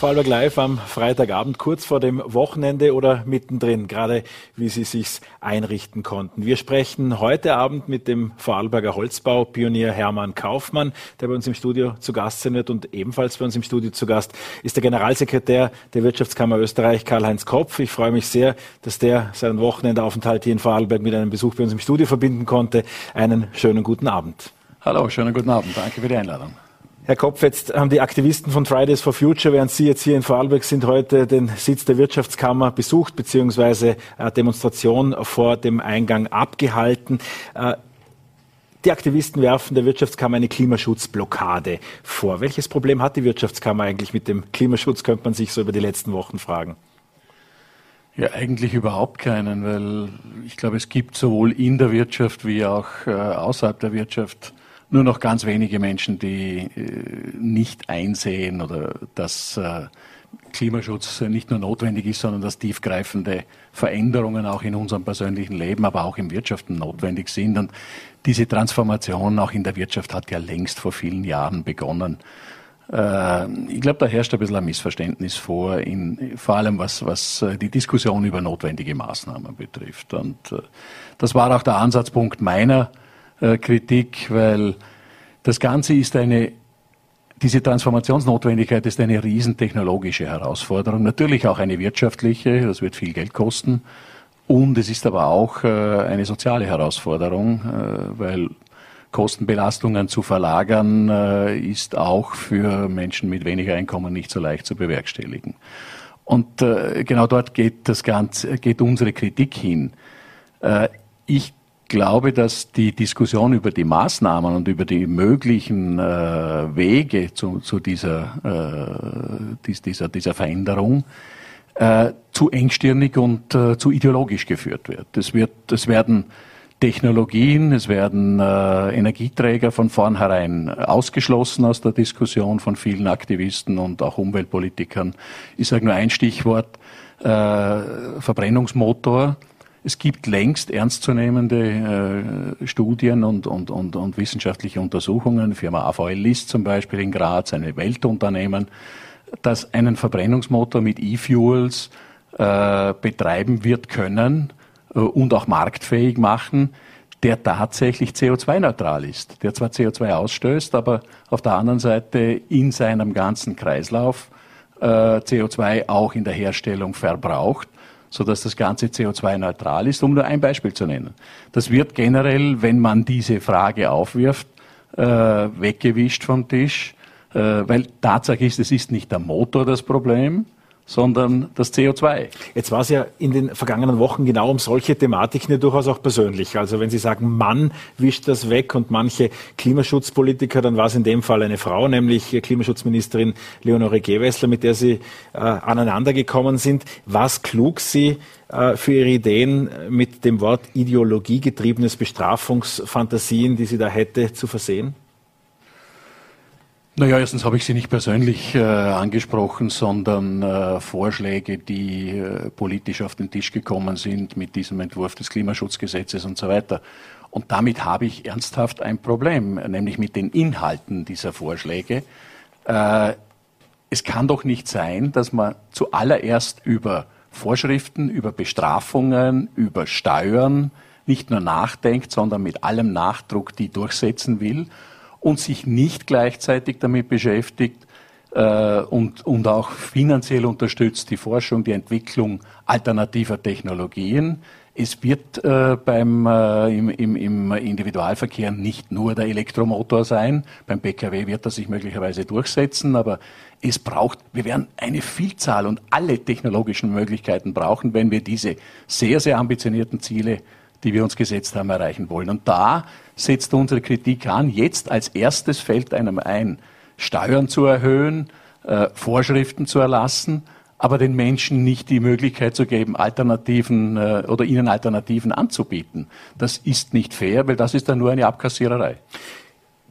Vorarlberg Live am Freitagabend, kurz vor dem Wochenende oder mittendrin, gerade wie Sie sich's einrichten konnten. Wir sprechen heute Abend mit dem Vorarlberger Holzbaupionier Hermann Kaufmann, der bei uns im Studio zu Gast sein wird und ebenfalls bei uns im Studio zu Gast ist der Generalsekretär der Wirtschaftskammer Österreich, Karl-Heinz Kopf. Ich freue mich sehr, dass der seinen Wochenendaufenthalt hier in Vorarlberg mit einem Besuch bei uns im Studio verbinden konnte. Einen schönen guten Abend. Hallo, schönen guten Abend. Danke für die Einladung. Herr Kopf, jetzt haben die Aktivisten von Fridays for Future, während Sie jetzt hier in Vorarlberg sind, heute den Sitz der Wirtschaftskammer besucht, beziehungsweise eine Demonstration vor dem Eingang abgehalten. Äh, die Aktivisten werfen der Wirtschaftskammer eine Klimaschutzblockade vor. Welches Problem hat die Wirtschaftskammer eigentlich mit dem Klimaschutz, könnte man sich so über die letzten Wochen fragen? Ja, eigentlich überhaupt keinen, weil ich glaube, es gibt sowohl in der Wirtschaft wie auch äh, außerhalb der Wirtschaft nur noch ganz wenige Menschen, die äh, nicht einsehen oder dass äh, Klimaschutz nicht nur notwendig ist, sondern dass tiefgreifende Veränderungen auch in unserem persönlichen Leben, aber auch im Wirtschaften notwendig sind. Und diese Transformation auch in der Wirtschaft hat ja längst vor vielen Jahren begonnen. Äh, ich glaube, da herrscht ein bisschen ein Missverständnis vor, in, vor allem was, was die Diskussion über notwendige Maßnahmen betrifft. Und das war auch der Ansatzpunkt meiner äh, Kritik, weil das Ganze ist eine, diese Transformationsnotwendigkeit ist eine riesentechnologische Herausforderung, natürlich auch eine wirtschaftliche, das wird viel Geld kosten. Und es ist aber auch äh, eine soziale Herausforderung, äh, weil Kostenbelastungen zu verlagern ist auch für Menschen mit weniger Einkommen nicht so leicht zu bewerkstelligen. Und genau dort geht das Ganze, geht unsere Kritik hin. Ich glaube, dass die Diskussion über die Maßnahmen und über die möglichen äh, Wege zu, zu dieser, äh, dieser, dieser Veränderung äh, zu engstirnig und äh, zu ideologisch geführt wird. Es, wird, es werden Technologien, es werden äh, Energieträger von vornherein ausgeschlossen aus der Diskussion von vielen Aktivisten und auch Umweltpolitikern. Ich sage nur ein Stichwort, äh, Verbrennungsmotor es gibt längst ernstzunehmende äh, Studien und, und, und, und wissenschaftliche Untersuchungen. Firma AVL List zum Beispiel in Graz, ein Weltunternehmen, das einen Verbrennungsmotor mit E-Fuels äh, betreiben wird können äh, und auch marktfähig machen, der tatsächlich CO2-neutral ist, der zwar CO2 ausstößt, aber auf der anderen Seite in seinem ganzen Kreislauf äh, CO2 auch in der Herstellung verbraucht sodass das Ganze CO2-neutral ist, um nur ein Beispiel zu nennen. Das wird generell, wenn man diese Frage aufwirft, äh, weggewischt vom Tisch, äh, weil Tatsache ist, es ist nicht der Motor das Problem, sondern das CO2. Jetzt war es ja in den vergangenen Wochen genau um solche Thematiken ja durchaus auch persönlich. Also wenn Sie sagen, Mann wischt das weg und manche Klimaschutzpolitiker, dann war es in dem Fall eine Frau, nämlich Klimaschutzministerin Leonore Gewessler, mit der Sie äh, aneinandergekommen sind. Was klug Sie äh, für Ihre Ideen mit dem Wort ideologiegetriebenes Bestrafungsfantasien, die sie da hätte, zu versehen? Naja, erstens habe ich sie nicht persönlich äh, angesprochen, sondern äh, Vorschläge, die äh, politisch auf den Tisch gekommen sind mit diesem Entwurf des Klimaschutzgesetzes und so weiter. Und damit habe ich ernsthaft ein Problem, nämlich mit den Inhalten dieser Vorschläge. Äh, es kann doch nicht sein, dass man zuallererst über Vorschriften, über Bestrafungen, über Steuern nicht nur nachdenkt, sondern mit allem Nachdruck die durchsetzen will und sich nicht gleichzeitig damit beschäftigt äh, und, und auch finanziell unterstützt die Forschung, die Entwicklung alternativer Technologien. Es wird äh, beim, äh, im, im, im Individualverkehr nicht nur der Elektromotor sein. Beim Pkw wird er sich möglicherweise durchsetzen, aber es braucht, wir werden eine Vielzahl und alle technologischen Möglichkeiten brauchen, wenn wir diese sehr, sehr ambitionierten Ziele die wir uns gesetzt haben, erreichen wollen. Und da setzt unsere Kritik an. Jetzt als erstes fällt einem ein, Steuern zu erhöhen, äh, Vorschriften zu erlassen, aber den Menschen nicht die Möglichkeit zu geben, Alternativen äh, oder ihnen Alternativen anzubieten. Das ist nicht fair, weil das ist dann nur eine Abkassiererei.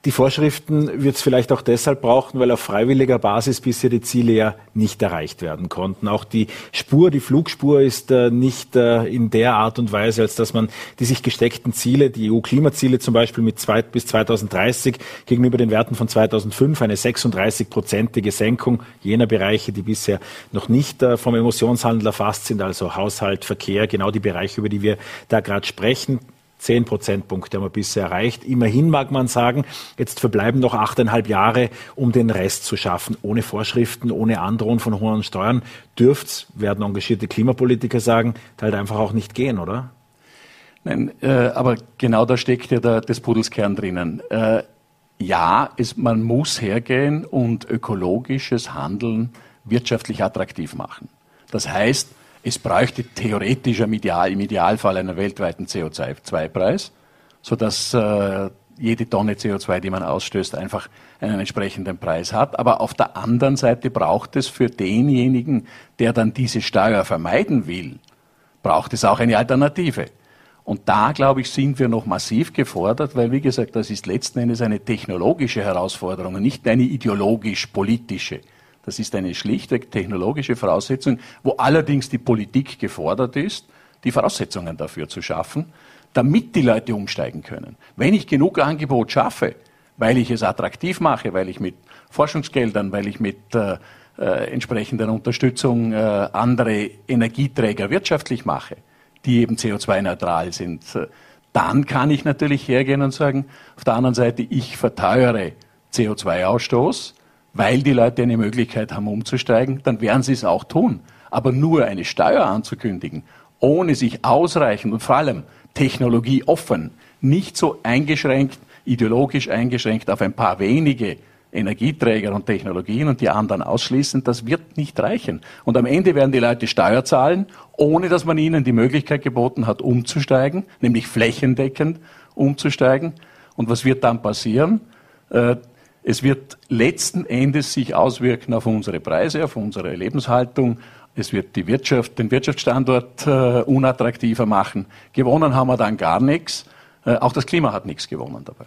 Die Vorschriften wird es vielleicht auch deshalb brauchen, weil auf freiwilliger Basis bisher die Ziele ja nicht erreicht werden konnten. Auch die Spur, die Flugspur ist äh, nicht äh, in der Art und Weise, als dass man die sich gesteckten Ziele, die EU-Klimaziele zum Beispiel mit zwei, bis 2030 gegenüber den Werten von 2005 eine 36-prozentige Senkung jener Bereiche, die bisher noch nicht äh, vom Emissionshandel erfasst sind, also Haushalt, Verkehr, genau die Bereiche, über die wir da gerade sprechen Zehn Prozentpunkte haben wir bisher erreicht. Immerhin mag man sagen, jetzt verbleiben noch achteinhalb Jahre, um den Rest zu schaffen. Ohne Vorschriften, ohne Androhung von hohen Steuern dürft's, werden engagierte Klimapolitiker sagen, halt einfach auch nicht gehen, oder? Nein, äh, aber genau da steckt ja der, des Pudels Kern drinnen. Äh, ja, es, man muss hergehen und ökologisches Handeln wirtschaftlich attraktiv machen. Das heißt, es bräuchte theoretisch im, Ideal, im Idealfall einen weltweiten CO2-Preis, sodass äh, jede Tonne CO2, die man ausstößt, einfach einen entsprechenden Preis hat. Aber auf der anderen Seite braucht es für denjenigen, der dann diese Steuer vermeiden will, braucht es auch eine Alternative. Und da, glaube ich, sind wir noch massiv gefordert, weil, wie gesagt, das ist letzten Endes eine technologische Herausforderung und nicht eine ideologisch-politische. Das ist eine schlichtweg technologische Voraussetzung, wo allerdings die Politik gefordert ist, die Voraussetzungen dafür zu schaffen, damit die Leute umsteigen können. Wenn ich genug Angebot schaffe, weil ich es attraktiv mache, weil ich mit Forschungsgeldern, weil ich mit äh, äh, entsprechender Unterstützung äh, andere Energieträger wirtschaftlich mache, die eben CO2-neutral sind, äh, dann kann ich natürlich hergehen und sagen, auf der anderen Seite, ich verteuere CO2-Ausstoß, weil die Leute eine Möglichkeit haben, umzusteigen, dann werden sie es auch tun. Aber nur eine Steuer anzukündigen, ohne sich ausreichend und vor allem technologieoffen, nicht so eingeschränkt, ideologisch eingeschränkt auf ein paar wenige Energieträger und Technologien und die anderen ausschließen, das wird nicht reichen. Und am Ende werden die Leute Steuer zahlen, ohne dass man ihnen die Möglichkeit geboten hat, umzusteigen, nämlich flächendeckend umzusteigen. Und was wird dann passieren? Es wird letzten Endes sich auswirken auf unsere Preise, auf unsere Lebenshaltung. Es wird die Wirtschaft, den Wirtschaftsstandort äh, unattraktiver machen. Gewonnen haben wir dann gar nichts. Äh, auch das Klima hat nichts gewonnen dabei.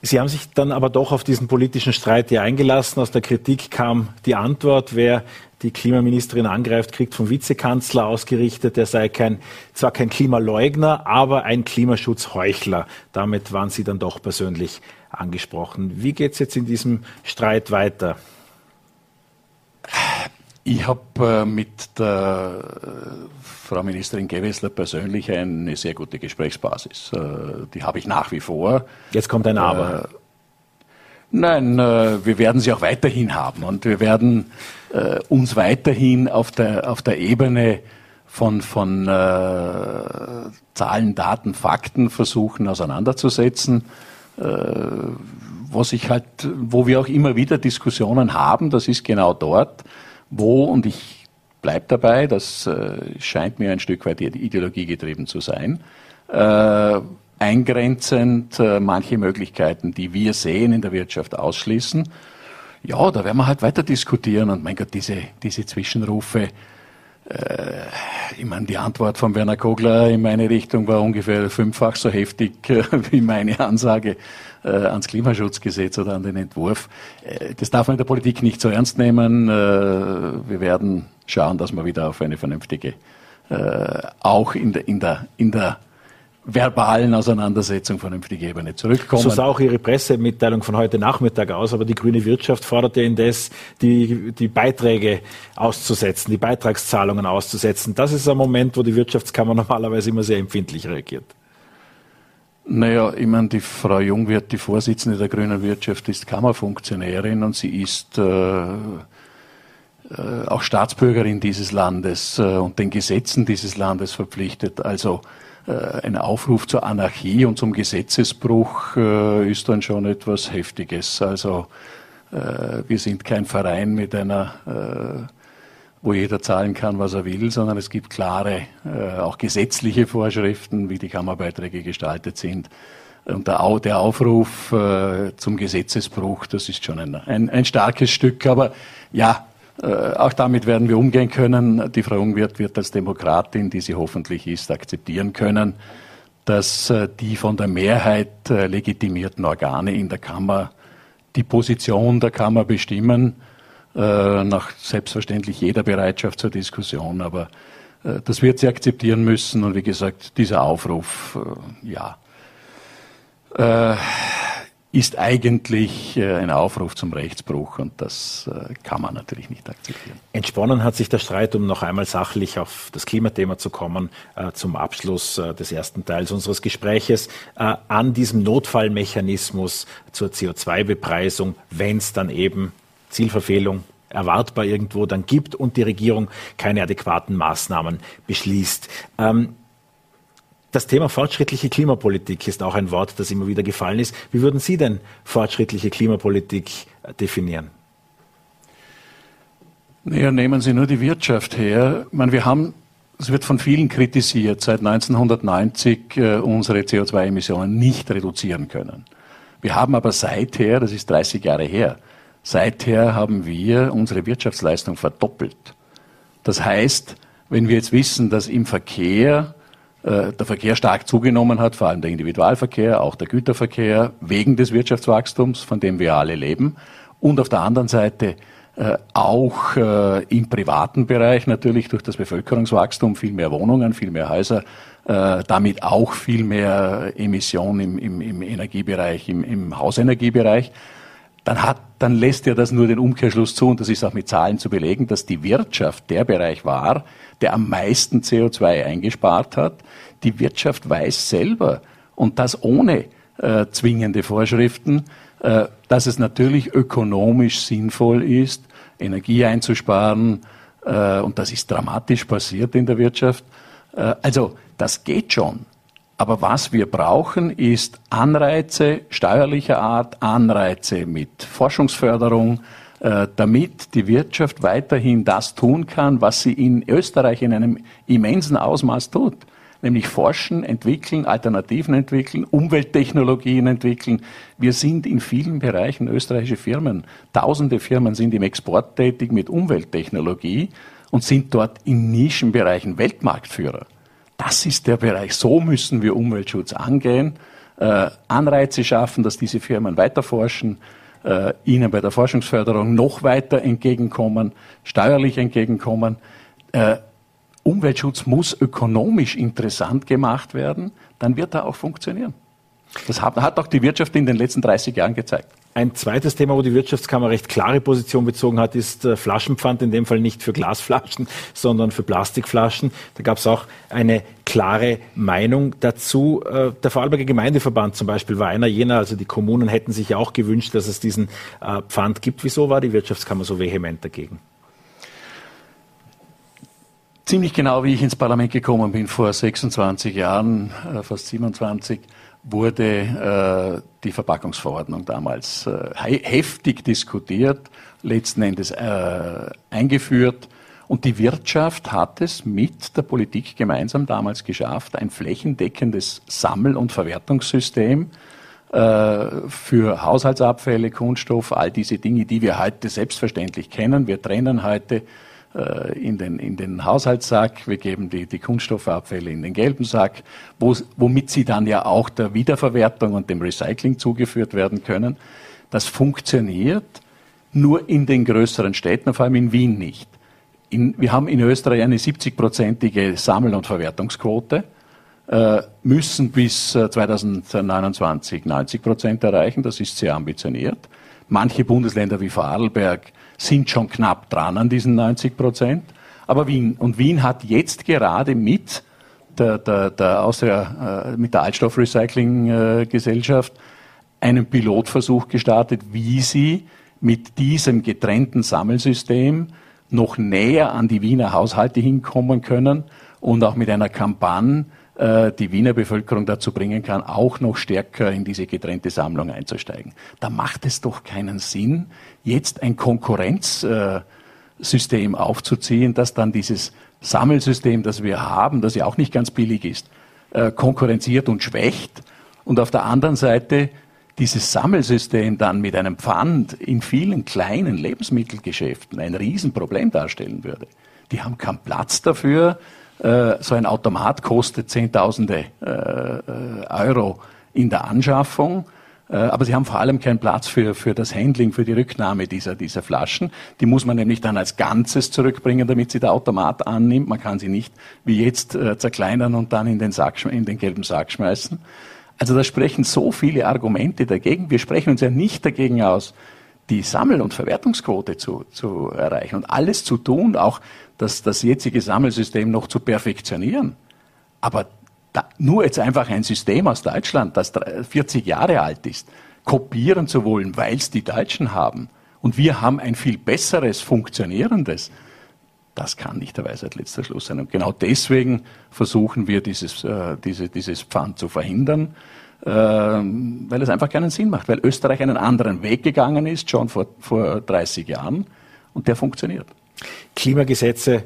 Sie haben sich dann aber doch auf diesen politischen Streit hier eingelassen. Aus der Kritik kam die Antwort, wer die Klimaministerin angreift, kriegt vom Vizekanzler ausgerichtet, er sei kein, zwar kein Klimaleugner, aber ein Klimaschutzheuchler. Damit waren Sie dann doch persönlich angesprochen. Wie geht es jetzt in diesem Streit weiter? Ich habe äh, mit der äh, Frau Ministerin Gewessler persönlich eine sehr gute Gesprächsbasis. Äh, die habe ich nach wie vor. Jetzt kommt ein Aber. Nein, wir werden sie auch weiterhin haben und wir werden uns weiterhin auf der, auf der Ebene von, von Zahlen, Daten, Fakten versuchen auseinanderzusetzen. Äh, was ich halt, wo wir auch immer wieder Diskussionen haben, das ist genau dort, wo, und ich bleibe dabei, das äh, scheint mir ein Stück weit ideologiegetrieben zu sein, äh, eingrenzend äh, manche Möglichkeiten, die wir sehen in der Wirtschaft, ausschließen. Ja, da werden wir halt weiter diskutieren und mein Gott, diese, diese Zwischenrufe, ich meine, die Antwort von Werner Kogler in meine Richtung war ungefähr fünffach so heftig äh, wie meine Ansage äh, ans Klimaschutzgesetz oder an den Entwurf. Äh, das darf man in der Politik nicht so ernst nehmen. Äh, wir werden schauen, dass wir wieder auf eine vernünftige, äh, auch in der, in der, in der verbalen Auseinandersetzung vernünftige Ebene zurückkommen. So sah auch Ihre Pressemitteilung von heute Nachmittag aus, aber die grüne Wirtschaft forderte indes, die, die Beiträge auszusetzen, die Beitragszahlungen auszusetzen. Das ist ein Moment, wo die Wirtschaftskammer normalerweise immer sehr empfindlich reagiert. Naja, ich meine, die Frau Jungwirth, die Vorsitzende der grünen Wirtschaft, ist Kammerfunktionärin und sie ist äh, äh, auch Staatsbürgerin dieses Landes äh, und den Gesetzen dieses Landes verpflichtet. Also ein Aufruf zur Anarchie und zum Gesetzesbruch äh, ist dann schon etwas Heftiges. Also äh, wir sind kein Verein mit einer, wo jeder zahlen kann, was er will, sondern es gibt klare, auch gesetzliche Vorschriften, wie die Kammerbeiträge gestaltet sind. Und der, Aufruf zum Gesetzesbruch, das ist schon ein, ein, ein starkes Stück. Aber ja, äh, auch damit werden wir umgehen können. Die Frau Jungwirth wird als Demokratin, die sie hoffentlich ist, akzeptieren können, dass äh, die von der Mehrheit äh, legitimierten Organe in der Kammer die Position der Kammer bestimmen, nach selbstverständlich jeder Bereitschaft zur Diskussion. Aber das wird sie akzeptieren müssen. Und wie gesagt, dieser Aufruf, ja, ist eigentlich äh, ein Aufruf zum Rechtsbruch und das äh, kann man natürlich nicht akzeptieren. Entsponnen hat sich der Streit, um noch einmal sachlich auf das Klimathema zu kommen, äh, zum Abschluss des ersten Teils unseres Gespräches, an diesem Notfallmechanismus zur CO2-Bepreisung, wenn es dann eben Zielverfehlung erwartbar irgendwo dann gibt und die Regierung keine adäquaten Maßnahmen beschließt. Ähm, das Thema fortschrittliche Klimapolitik ist auch ein Wort, das immer wieder gefallen ist. Wie würden Sie denn fortschrittliche Klimapolitik äh, definieren? Naja, nehmen Sie nur die Wirtschaft her. Ich meine, wir haben, es wird von vielen kritisiert, seit 1990 äh, unsere CO2-Emissionen nicht reduzieren können. Wir haben aber seither, das ist 30 Jahre her, seither haben wir unsere Wirtschaftsleistung verdoppelt. Das heißt, wenn wir jetzt wissen, dass im Verkehr äh, der Verkehr stark zugenommen hat, vor allem der Individualverkehr, auch der Güterverkehr, wegen des Wirtschaftswachstums, von dem wir alle leben. Und auf der anderen Seite äh, auch äh, im privaten Bereich natürlich durch das Bevölkerungswachstum viel mehr Wohnungen, viel mehr Häuser, damit auch viel mehr Emissionen im, im, im Energiebereich, im, im Hausenergiebereich dann hat, dann lässt ja das nur den Umkehrschluss zu, und das ist auch mit Zahlen zu belegen, dass die Wirtschaft der Bereich war, der am meisten CO2 eingespart hat. Die Wirtschaft weiß selber, und das ohne äh, zwingende Vorschriften, äh, dass es natürlich ökonomisch sinnvoll ist, Energie einzusparen, äh, und das ist dramatisch passiert in der Wirtschaft. Äh, also das geht schon. Aber was wir brauchen, ist Anreize steuerlicher Art, Anreize mit Forschungsförderung, äh, damit die Wirtschaft weiterhin das tun kann, was sie in Österreich in einem immensen Ausmaß tut. Nämlich forschen, entwickeln, Alternativen entwickeln, Umwelttechnologien entwickeln. Wir sind in vielen Bereichen österreichische Firmen. Tausende Firmen sind im Export tätig mit Umwelttechnologie und sind dort in Nischenbereichen Weltmarktführer. Das ist der Bereich. So müssen wir Umweltschutz angehen, äh, Anreize schaffen, dass diese Firmen weiter forschen, äh, ihnen bei der Forschungsförderung noch weiter entgegenkommen, steuerlich entgegenkommen. Äh, Umweltschutz muss ökonomisch interessant gemacht werden, dann wird er auch funktionieren. Das hat, hat auch die Wirtschaft in den letzten 30 Jahren gezeigt. Ein zweites Thema, wo die Wirtschaftskammer recht klare Position bezogen hat, ist äh, Flaschenpfand, in dem Fall nicht für Glasflaschen, sondern für Plastikflaschen. Da gab es auch eine klare Meinung dazu. Äh, der Vorarlberger Gemeindeverband zum Beispiel war einer jener, also die Kommunen hätten sich auch gewünscht, dass es diesen äh, Pfand gibt. Wieso war die Wirtschaftskammer so vehement dagegen? Ziemlich genau, wie ich ins Parlament gekommen bin vor 26 Jahren, fast 27, wurde äh, die Verpackungsverordnung damals äh, heftig diskutiert, letzten Endes äh, eingeführt. Und die Wirtschaft hat es mit der Politik gemeinsam damals geschafft, ein flächendeckendes Sammel- und Verwertungssystem äh, für Haushaltsabfälle, Kunststoff, all diese Dinge, die wir heute selbstverständlich kennen. Wir trennen heute in den, in den Haushaltssack, wir geben die, die Kunststoffabfälle in den gelben Sack, wo, womit sie dann ja auch der Wiederverwertung und dem Recycling zugeführt werden können. Das funktioniert nur in den größeren Städten, vor allem in Wien nicht. In, wir haben in Österreich eine 70-prozentige Sammel- und Verwertungsquote, äh, müssen bis 2029 äh, 90 Prozent erreichen. Das ist sehr ambitioniert. Manche Bundesländer wie Vorarlberg sind schon knapp dran an diesen 90 Prozent. Aber Wien, und Wien hat jetzt gerade mit der, der, der Austria, äh, mit der Altstoffrecycling-Gesellschaft einen Pilotversuch gestartet, wie sie mit diesem getrennten Sammelsystem noch näher an die Wiener Haushalte hinkommen können und auch mit einer Kampagne äh, die Wiener Bevölkerung dazu bringen kann, auch noch stärker in diese getrennte Sammlung einzusteigen. Da macht es doch keinen Sinn, jetzt ein Konkurrenzsystem aufzuziehen, das dann dieses Sammelsystem, das wir haben, das ja auch nicht ganz billig ist, äh, konkurrenziert und schwächt und auf der anderen Seite dieses Sammelsystem dann mit einem Pfand in vielen kleinen Lebensmittelgeschäften ein Riesenproblem darstellen würde. Die haben keinen Platz dafür, Äh, so ein Automat kostet Zehntausende äh, Euro in der Anschaffung. Aber sie haben vor allem keinen Platz für, für das Handling, für die Rücknahme dieser, dieser Flaschen. Die muss man nämlich dann als Ganzes zurückbringen, damit sie der Automat annimmt. Man kann sie nicht wie jetzt zerkleinern und dann in den, Sack, in den gelben Sack schmeißen. Also da sprechen so viele Argumente dagegen. Wir sprechen uns ja nicht dagegen aus, die Sammel- und Verwertungsquote zu, zu erreichen und alles zu tun, auch das, das jetzige Sammelsystem noch zu perfektionieren. Aber da, nur jetzt einfach ein System aus Deutschland, das 40 Jahre alt ist, kopieren zu wollen, weil es die Deutschen haben und wir haben ein viel besseres, funktionierendes, das kann nicht der Weisheit letzter Schluss sein. Und genau deswegen versuchen wir, dieses, äh, diese, dieses Pfand zu verhindern, äh, weil es einfach keinen Sinn macht, weil Österreich einen anderen Weg gegangen ist, schon vor, vor 30 Jahren, und der funktioniert. Klimagesetze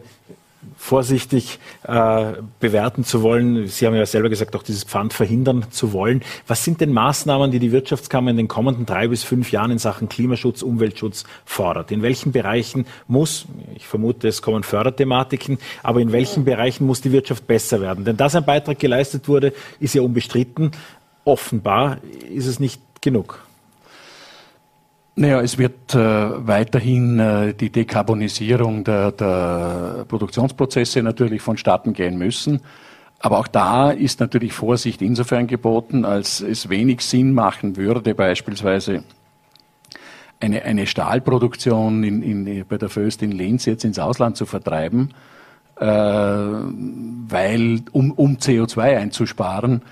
vorsichtig äh, bewerten zu wollen. Sie haben ja selber gesagt, auch dieses Pfand verhindern zu wollen. Was sind denn Maßnahmen, die die Wirtschaftskammer in den kommenden drei bis fünf Jahren in Sachen Klimaschutz, Umweltschutz fordert? In welchen Bereichen muss, ich vermute, es kommen Förderthematiken, aber in welchen Bereichen muss die Wirtschaft besser werden? Denn dass ein Beitrag geleistet wurde, ist ja unbestritten. Offenbar ist es nicht genug. Naja, es wird äh, weiterhin äh, die Dekarbonisierung der, der Produktionsprozesse natürlich vonstatten gehen müssen. Aber auch da ist natürlich Vorsicht insofern geboten, als es wenig Sinn machen würde, beispielsweise eine, eine Stahlproduktion in, in, bei der Föst in Linz jetzt ins Ausland zu vertreiben, äh, weil, um, um CO2 einzusparen,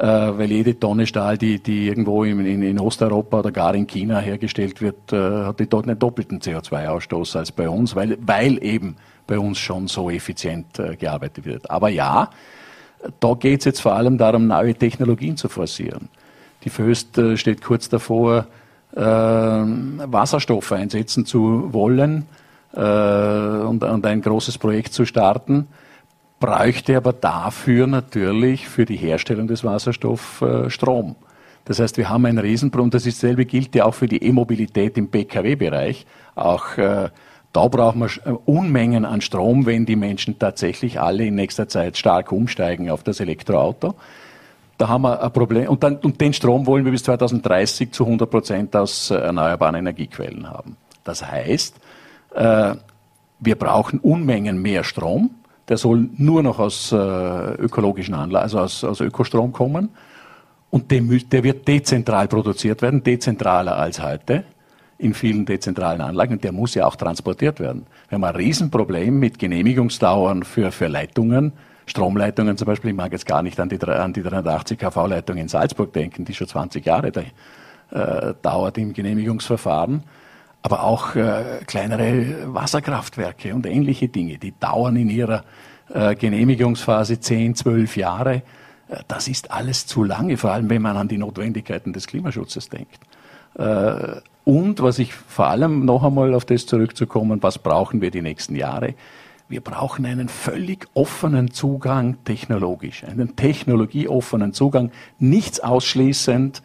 äh, weil jede Tonne Stahl, die, die irgendwo in, in, in, Osteuropa oder gar in China hergestellt wird, äh, hat die dort einen doppelten CO2-Ausstoß als bei uns, weil, weil eben bei uns schon so effizient äh, gearbeitet wird. Aber ja, da geht es jetzt vor allem darum, neue Technologien zu forcieren. Die Föst äh, steht kurz davor, äh, Wasserstoffe einsetzen zu wollen äh, und, und ein großes Projekt zu starten bräuchte aber dafür natürlich für die Herstellung des Wasserstoffs äh, Strom. Das heißt, wir haben ein Riesenproblem. Das dasselbe gilt ja auch für die E-Mobilität im Pkw-Bereich. Auch äh, da brauchen wir äh, Unmengen an Strom, wenn die Menschen tatsächlich alle in nächster Zeit stark umsteigen auf das Elektroauto. Da haben wir ein Problem. Und, dann, und den Strom wollen wir bis 2030 zu 100 Prozent aus äh, erneuerbaren Energiequellen haben. Das heißt, äh, wir brauchen Unmengen mehr Strom der soll nur noch aus äh, ökologischen Anlagen, also aus, aus Ökostrom kommen. Und der, der wird dezentral produziert werden, dezentraler als heute in vielen dezentralen Anlagen. Und der muss ja auch transportiert werden. Wir haben ein Riesenproblem mit Genehmigungsdauern für, für Leitungen. Stromleitungen zum Beispiel, ich mag jetzt gar nicht an die, an die 380 kV-Leitung in Salzburg denken, die schon 20 Jahre da, äh, dauert im Genehmigungsverfahren aber auch äh, kleinere Wasserkraftwerke und ähnliche Dinge, die dauern in ihrer äh, Genehmigungsphase 10, 12 Jahre. Äh, das ist alles zu lange, vor allem wenn man an die Notwendigkeiten des Klimaschutzes denkt. Äh, und was ich vor allem noch einmal auf das zurückzukommen, was brauchen wir die nächsten Jahre? Wir brauchen einen völlig offenen Zugang technologisch, einen technologieoffenen Zugang, nichts ausschließend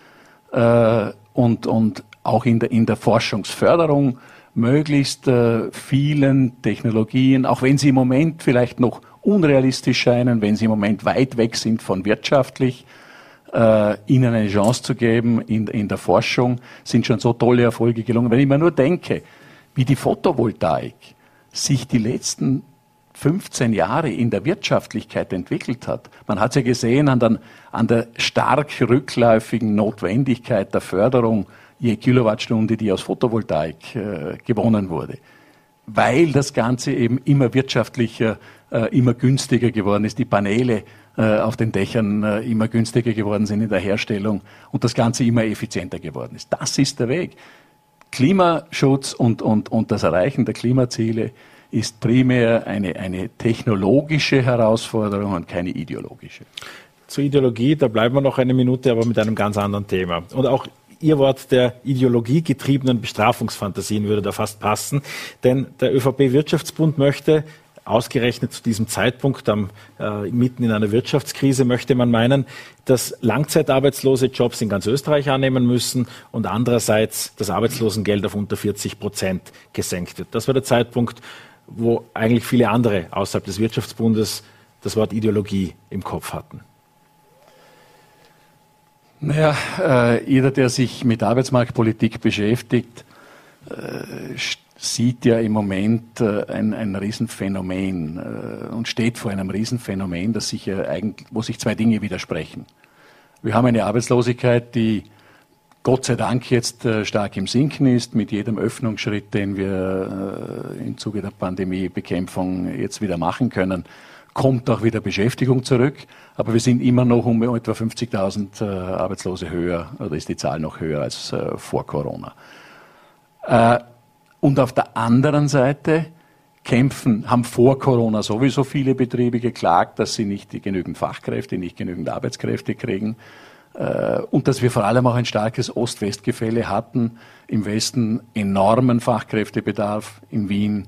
äh, und, und auch in der, in der Forschungsförderung möglichst äh, vielen Technologien, auch wenn sie im Moment vielleicht noch unrealistisch scheinen, wenn sie im Moment weit weg sind von wirtschaftlich, äh, ihnen eine Chance zu geben in, in der Forschung, sind schon so tolle Erfolge gelungen. Wenn ich mir nur denke, wie die Photovoltaik sich die letzten 15 Jahre in der Wirtschaftlichkeit entwickelt hat. Man hat es ja gesehen an, den, an der stark rückläufigen Notwendigkeit der Förderung je Kilowattstunde, die aus Photovoltaik äh, gewonnen wurde. Weil das Ganze eben immer wirtschaftlicher, äh, immer günstiger geworden ist, die Paneele äh, auf den Dächern äh, immer günstiger geworden sind in der Herstellung und das Ganze immer effizienter geworden ist. Das ist der Weg. Klimaschutz und, und, und das Erreichen der Klimaziele ist primär eine, eine technologische Herausforderung und keine ideologische. Zur Ideologie, da bleiben wir noch eine Minute, aber mit einem ganz anderen Thema. Und auch Ihr Wort der ideologiegetriebenen Bestrafungsfantasien würde da fast passen. Denn der ÖVP-Wirtschaftsbund möchte ausgerechnet zu diesem Zeitpunkt, am, äh, mitten in einer Wirtschaftskrise, möchte man meinen, dass Langzeitarbeitslose Jobs in ganz Österreich annehmen müssen und andererseits das Arbeitslosengeld auf unter 40 Prozent gesenkt wird. Das war der Zeitpunkt, wo eigentlich viele andere außerhalb des Wirtschaftsbundes das Wort Ideologie im Kopf hatten? Naja, äh, jeder, der sich mit Arbeitsmarktpolitik beschäftigt, äh, sieht ja im Moment äh, ein, ein Riesenphänomen äh, und steht vor einem Riesenphänomen, das sich ja eigentlich, wo sich zwei Dinge widersprechen. Wir haben eine Arbeitslosigkeit, die Gott sei Dank jetzt äh, stark im Sinken ist, mit jedem Öffnungsschritt, den wir äh, im Zuge der Pandemiebekämpfung jetzt wieder machen können, kommt auch wieder Beschäftigung zurück. Aber wir sind immer noch um etwa 50.000 äh, Arbeitslose höher, oder ist die Zahl noch höher als vor Corona. Und auf der anderen Seite kämpfen, haben vor Corona sowieso viele Betriebe geklagt, dass sie nicht genügend Fachkräfte, nicht genügend Arbeitskräfte kriegen. Äh, und dass wir vor allem auch ein starkes Ost-West-Gefälle hatten. Im Westen enormen Fachkräftebedarf, in Wien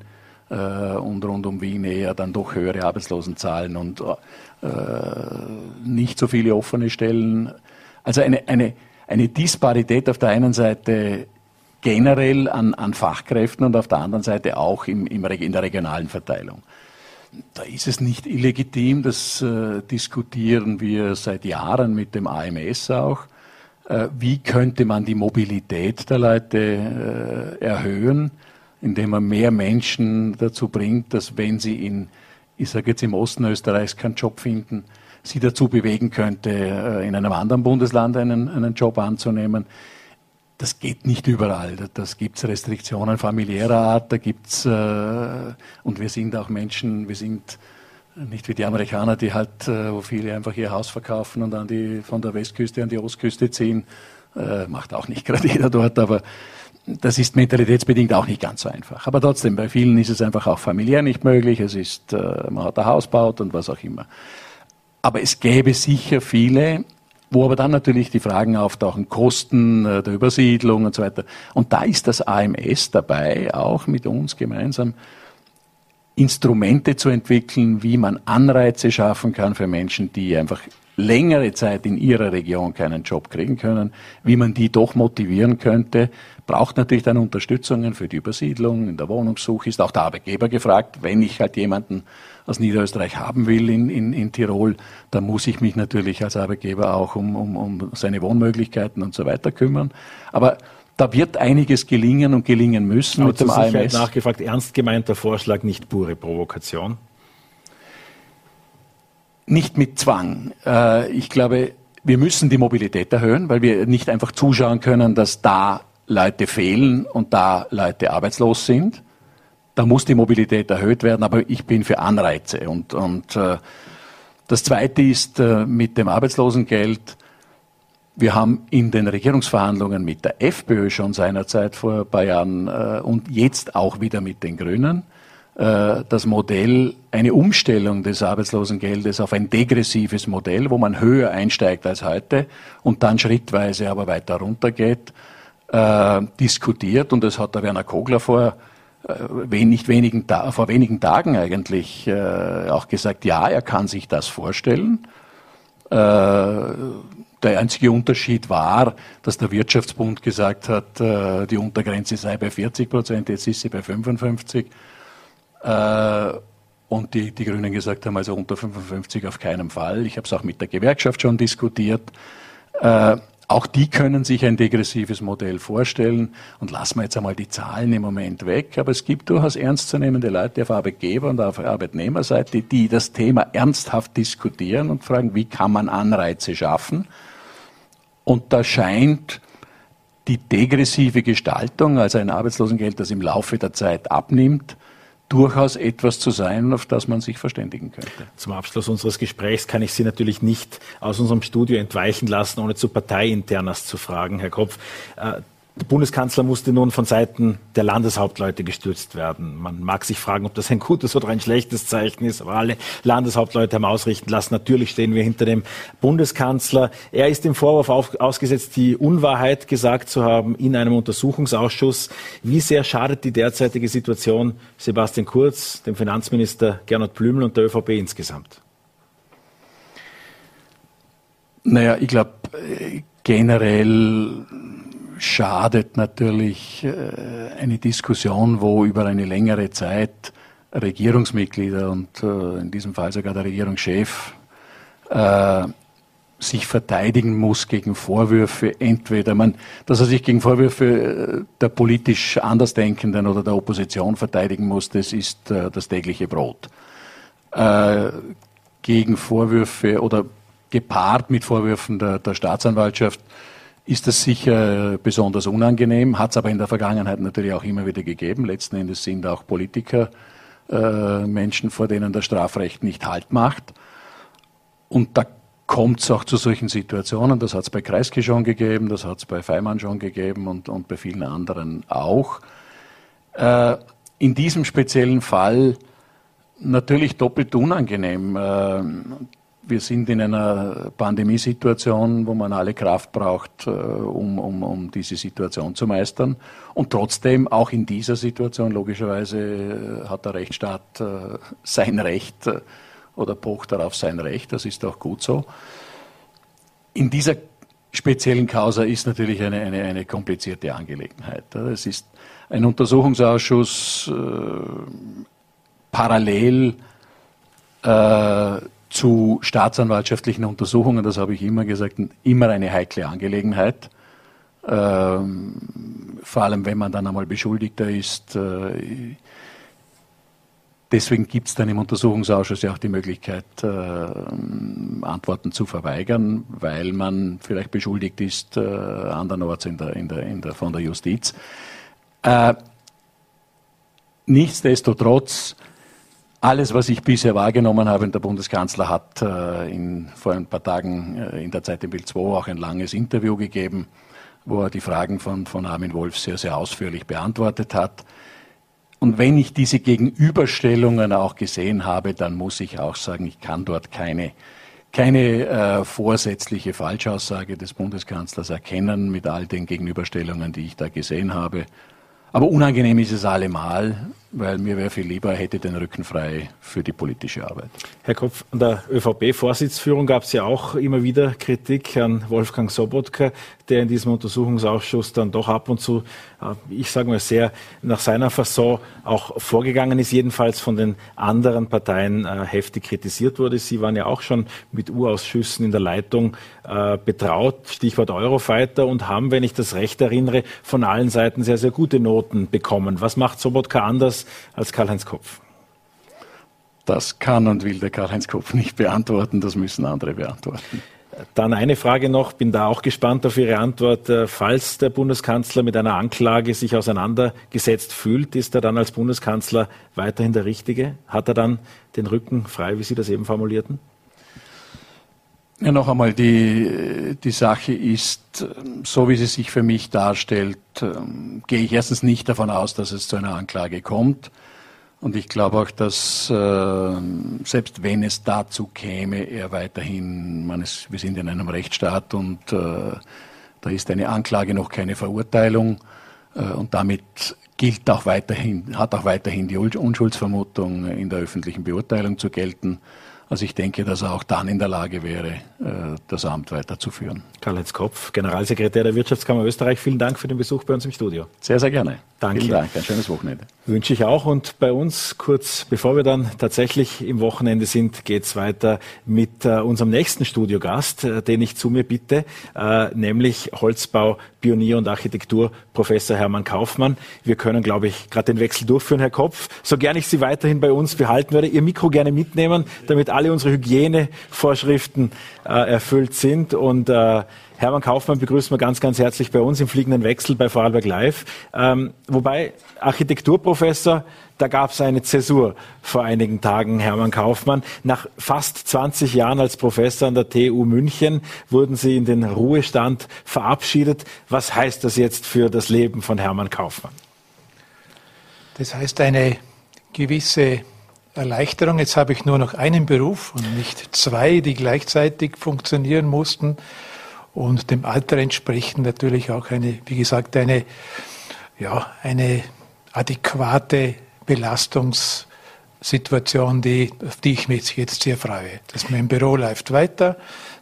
äh, und rund um Wien eher dann doch höhere Arbeitslosenzahlen und äh, nicht so viele offene Stellen. Also eine, eine, eine Disparität auf der einen Seite generell an, an Fachkräften und auf der anderen Seite auch im, im, in der regionalen Verteilung. Da ist es nicht illegitim, das äh, diskutieren wir seit Jahren mit dem AMS auch. Äh, wie könnte man die Mobilität der Leute äh, erhöhen, indem man mehr Menschen dazu bringt, dass wenn sie in, ich sage jetzt im Osten Österreichs keinen Job finden, sie dazu bewegen könnte, äh, in einem anderen Bundesland einen, einen Job anzunehmen das geht nicht überall. Das gibt's Restriktionen familiärer Art, da gibt's äh, und wir sind auch Menschen, wir sind nicht wie die Amerikaner, die halt, äh, wo viele einfach ihr Haus verkaufen und dann die von der Westküste an die Ostküste ziehen. Äh, macht auch nicht gerade jeder dort, aber das ist mentalitätsbedingt auch nicht ganz so einfach. Aber trotzdem, bei vielen ist es einfach auch familiär nicht möglich. Es ist, äh, man hat ein Haus baut und was auch immer. Aber es gäbe sicher viele, wo aber dann natürlich die Fragen auftauchen, Kosten äh, der Übersiedlung und so weiter. Und da ist das AMS dabei, auch mit uns gemeinsam Instrumente zu entwickeln, wie man Anreize schaffen kann für Menschen, die einfach längere Zeit in ihrer Region keinen Job kriegen können, wie man die doch motivieren könnte, braucht natürlich dann Unterstützungen für die Übersiedlung, in der Wohnungssuche ist auch der Arbeitgeber gefragt, wenn ich halt jemanden aus Niederösterreich haben will in, in, in Tirol, dann muss ich mich natürlich als Arbeitgeber auch um, um, um seine Wohnmöglichkeiten und so weiter kümmern. Aber da wird einiges gelingen und gelingen müssen Aber mit dem AMS. nachgefragt, ernst gemeinter Vorschlag, nicht pure Provokation? Nicht mit Zwang. Äh, ich glaube, wir müssen die Mobilität erhöhen, weil wir nicht einfach zuschauen können, dass da Leute fehlen und da Leute arbeitslos sind. Da muss die Mobilität erhöht werden, aber ich bin für Anreize. Und, und äh, das Zweite ist äh, mit dem Arbeitslosengeld. Wir haben in den Regierungsverhandlungen mit der FPÖ schon seinerzeit vor ein paar Jahren äh, und jetzt auch wieder mit den Grünen äh, das Modell, eine Umstellung des Arbeitslosengeldes auf ein degressives Modell, wo man höher einsteigt als heute und dann schrittweise aber weiter runtergeht, äh, diskutiert. Und das hat der Werner Kogler vor äh, nicht wenigen, vor wenigen Tagen eigentlich äh, auch gesagt, ja, er kann sich das vorstellen. Äh, der einzige Unterschied war, dass der Wirtschaftsbund gesagt hat, äh, die Untergrenze sei bei 40 Prozent, jetzt ist sie bei 55. Äh, und die, die Grünen gesagt haben, also unter 55 auf keinen Fall. Ich habe es auch mit der Gewerkschaft schon diskutiert. Auch die können sich ein degressives Modell vorstellen und lassen wir jetzt einmal die Zahlen im Moment weg. Aber es gibt durchaus ernstzunehmende Leute auf Arbeitgeber- und auf Arbeitnehmerseite, die das Thema ernsthaft diskutieren und fragen, wie kann man Anreize schaffen? Und da scheint die degressive Gestaltung, also ein Arbeitslosengeld, das im Laufe der Zeit abnimmt, durchaus etwas zu sein, auf das man sich verständigen könnte. Zum Abschluss unseres Gesprächs kann ich Sie natürlich nicht aus unserem Studio entweichen lassen, ohne zu Parteiinternas zu fragen, Herr Kopf. Der Bundeskanzler musste nun von Seiten der Landeshauptleute gestürzt werden. Man mag sich fragen, ob das ein gutes oder ein schlechtes Zeichen ist, aber alle Landeshauptleute haben ausrichten lassen. Natürlich stehen wir hinter dem Bundeskanzler. Er ist dem Vorwurf auf, ausgesetzt, die Unwahrheit gesagt zu haben in einem Untersuchungsausschuss. Wie sehr schadet die derzeitige Situation Sebastian Kurz, dem Finanzminister Gernot Blümel und der ÖVP insgesamt? Naja, ich glaube, äh, generell schadet natürlich äh, eine Diskussion, wo über eine längere Zeit Regierungsmitglieder und äh, in diesem Fall sogar der Regierungschef äh, sich verteidigen muss gegen Vorwürfe, entweder man, dass er sich gegen Vorwürfe der politisch Andersdenkenden oder der Opposition verteidigen muss, das ist das tägliche Brot. Gegen Vorwürfe oder gepaart mit Vorwürfen der, der Staatsanwaltschaft ist das sicher besonders unangenehm, hat es aber in der Vergangenheit natürlich auch immer wieder gegeben. Letzten Endes sind auch Politiker äh, Menschen, vor denen das Strafrecht nicht Halt macht. Und da kommt es auch zu solchen Situationen. Das hat es bei Kreisky schon gegeben, das hat es bei Feimann schon gegeben und, und bei vielen anderen auch. Äh, in diesem speziellen Fall natürlich doppelt unangenehm. Äh, wir sind in einer Pandemiesituation, wo man alle Kraft braucht, äh, um, um, um diese Situation zu meistern. Und trotzdem, auch in dieser Situation, logischerweise, äh, hat der Rechtsstaat äh, sein Recht oder pocht darauf sein Recht. Das ist auch gut so. In dieser speziellen Causa ist natürlich eine, eine, eine komplizierte Angelegenheit. Es ist ein Untersuchungsausschuss äh, parallel äh, zu staatsanwaltschaftlichen Untersuchungen, das habe ich immer gesagt, immer eine heikle Angelegenheit. Ähm, vor allem, wenn man dann einmal Beschuldigter ist. Äh, deswegen gibt es dann im Untersuchungsausschuss ja auch die Möglichkeit, äh, Antworten zu verweigern, weil man vielleicht beschuldigt ist, äh, andernorts in der, in der, in der, von der Justiz. Äh, nichtsdestotrotz alles, was ich bisher wahrgenommen habe, und der Bundeskanzler hat äh, in, vor ein paar Tagen äh, in der Zeit im Bild 2 auch ein langes Interview gegeben, wo er die Fragen von, von Armin Wolf sehr, sehr ausführlich beantwortet hat. Und wenn ich diese Gegenüberstellungen auch gesehen habe, dann muss ich auch sagen, ich kann dort keine, keine äh, vorsätzliche Falschaussage des Bundeskanzlers erkennen mit all den Gegenüberstellungen, die ich da gesehen habe. Aber unangenehm ist es allemal, weil mir wäre viel lieber, hätte den Rücken frei für die politische Arbeit. Herr Kopf, an der ÖVP-Vorsitzführung gab es ja auch immer wieder Kritik an Wolfgang Sobotka, der in diesem Untersuchungsausschuss dann doch ab und zu, äh, ich sage mal, sehr nach seiner Fasson auch vorgegangen ist, jedenfalls von den anderen Parteien äh, heftig kritisiert wurde. Sie waren ja auch schon mit U-Ausschüssen in der Leitung äh, betraut, Stichwort Eurofighter, und haben, wenn ich das recht erinnere, von allen Seiten sehr, sehr gute Noten bekommen. Was macht Sobotka anders als Karl-Heinz Kopf? Das kann und will der Karl-Heinz Kopf nicht beantworten, das müssen andere beantworten. Dann eine Frage noch, bin da auch gespannt auf Ihre Antwort. Äh, falls der Bundeskanzler mit einer Anklage sich auseinandergesetzt fühlt, ist er dann als Bundeskanzler weiterhin der Richtige? Hat er dann den Rücken frei, wie Sie das eben formulierten? Ja, noch einmal, die, die Sache ist, so wie sie sich für mich darstellt, ähm, gehe ich erstens nicht davon aus, dass es zu einer Anklage kommt. Und ich glaube auch, dass äh, selbst wenn es dazu käme, er weiterhin, man ist, wir sind in einem Rechtsstaat und äh, da ist eine Anklage noch keine Verurteilung äh, und damit gilt auch weiterhin, hat auch weiterhin die Unschuldsvermutung in der öffentlichen Beurteilung zu gelten. Also ich denke, dass er auch dann in der Lage wäre, äh, das Amt weiterzuführen. Karl-Heinz Kopf, Generalsekretär der Wirtschaftskammer Österreich, vielen Dank für den Besuch bei uns im Studio. Sehr, sehr gerne. Danke. Vielen Dank, ein schönes Wochenende. Wünsche ich auch. Und bei uns, kurz bevor wir dann tatsächlich im Wochenende sind, geht es weiter mit äh, unserem nächsten Studiogast, äh, den ich zu mir bitte, nämlich Holzbau, Pionier und Architektur, Professor Hermann Kaufmann. Wir können, glaube ich, gerade den Wechsel durchführen, Herr Kopf. So gerne ich Sie weiterhin bei uns behalten würde, Ihr Mikro gerne mitnehmen, damit alle unsere Hygienevorschriften äh, erfüllt sind. Und äh, Hermann Kaufmann begrüßen wir ganz, ganz herzlich bei uns im fliegenden Wechsel bei Vorarlberg Live. Ähm, wobei Architekturprofessor, da gab es eine Zäsur vor einigen Tagen, Hermann Kaufmann. Nach fast 20 Jahren als Professor an der TU München wurden Sie in den Ruhestand verabschiedet. Was heißt das jetzt für das Leben von Hermann Kaufmann? Das heißt eine gewisse Erleichterung. Jetzt habe ich nur noch einen Beruf und nicht zwei, die gleichzeitig funktionieren mussten und dem Alter entsprechend natürlich auch eine, wie gesagt, eine, ja, eine adäquate Belastungssituation, die, auf die ich mich jetzt sehr freue. Dass mein Büro läuft weiter,